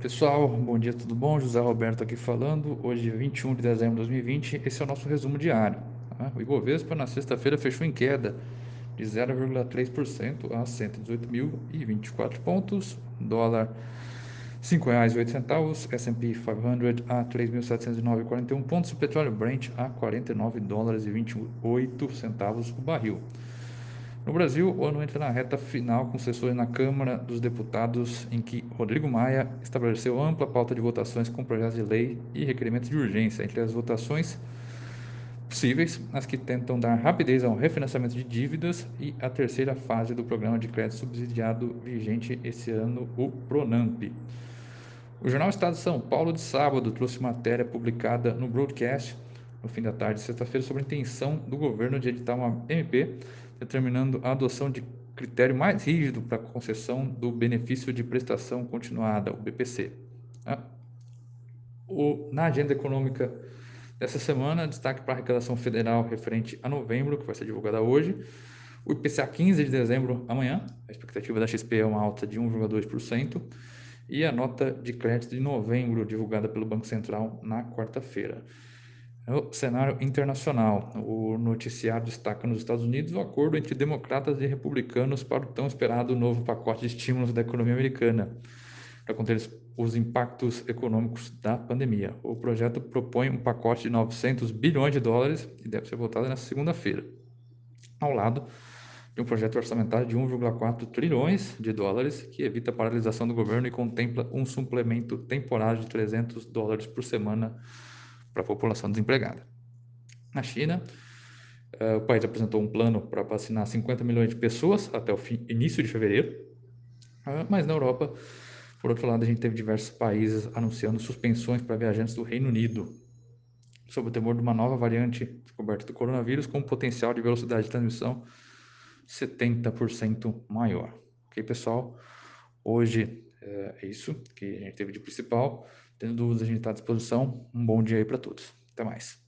Pessoal, bom dia, tudo bom? José Roberto aqui falando. Hoje, 21 de dezembro de 2020, esse é o nosso resumo diário. Tá? O Ibovespa na sexta-feira fechou em queda de 0,3% a 118.024 pontos. Dólar R$ 5,08, S&P 500 a 3.709,41 pontos. O petróleo Brent a 49 dólares e 28 centavos o barril. No Brasil, o ano entra na reta final com sessões na Câmara dos Deputados, em que Rodrigo Maia estabeleceu ampla pauta de votações com projetos de lei e requerimentos de urgência. Entre as votações possíveis, as que tentam dar rapidez ao refinanciamento de dívidas e a terceira fase do programa de crédito subsidiado vigente esse ano, o PRONAMP. O jornal Estado de São Paulo de sábado trouxe matéria publicada no broadcast no fim da tarde, sexta-feira, sobre a intenção do governo de editar uma MP determinando a adoção de critério mais rígido para concessão do benefício de prestação continuada, o BPC. O, na agenda econômica dessa semana, destaque para a arrecadação federal referente a novembro, que vai ser divulgada hoje. O IPCA 15 de dezembro, amanhã, a expectativa da XP é uma alta de 1,2%, e a nota de crédito de novembro, divulgada pelo Banco Central na quarta-feira. No cenário internacional, o noticiário destaca nos Estados Unidos o acordo entre democratas e republicanos para o tão esperado novo pacote de estímulos da economia americana, para conter os impactos econômicos da pandemia. O projeto propõe um pacote de 900 bilhões de dólares e deve ser votado nesta segunda-feira, ao lado de um projeto orçamentário de 1,4 trilhões de dólares que evita a paralisação do governo e contempla um suplemento temporário de 300 dólares por semana para a população desempregada. Na China, uh, o país apresentou um plano para vacinar 50 milhões de pessoas até o fim, início de fevereiro, uh, mas na Europa, por outro lado, a gente teve diversos países anunciando suspensões para viajantes do Reino Unido, sob o temor de uma nova variante descoberta do coronavírus com potencial de velocidade de transmissão 70% maior. Ok, pessoal? Hoje é isso que a gente teve de principal. Tendo dúvidas, a gente está à disposição. Um bom dia aí para todos. Até mais.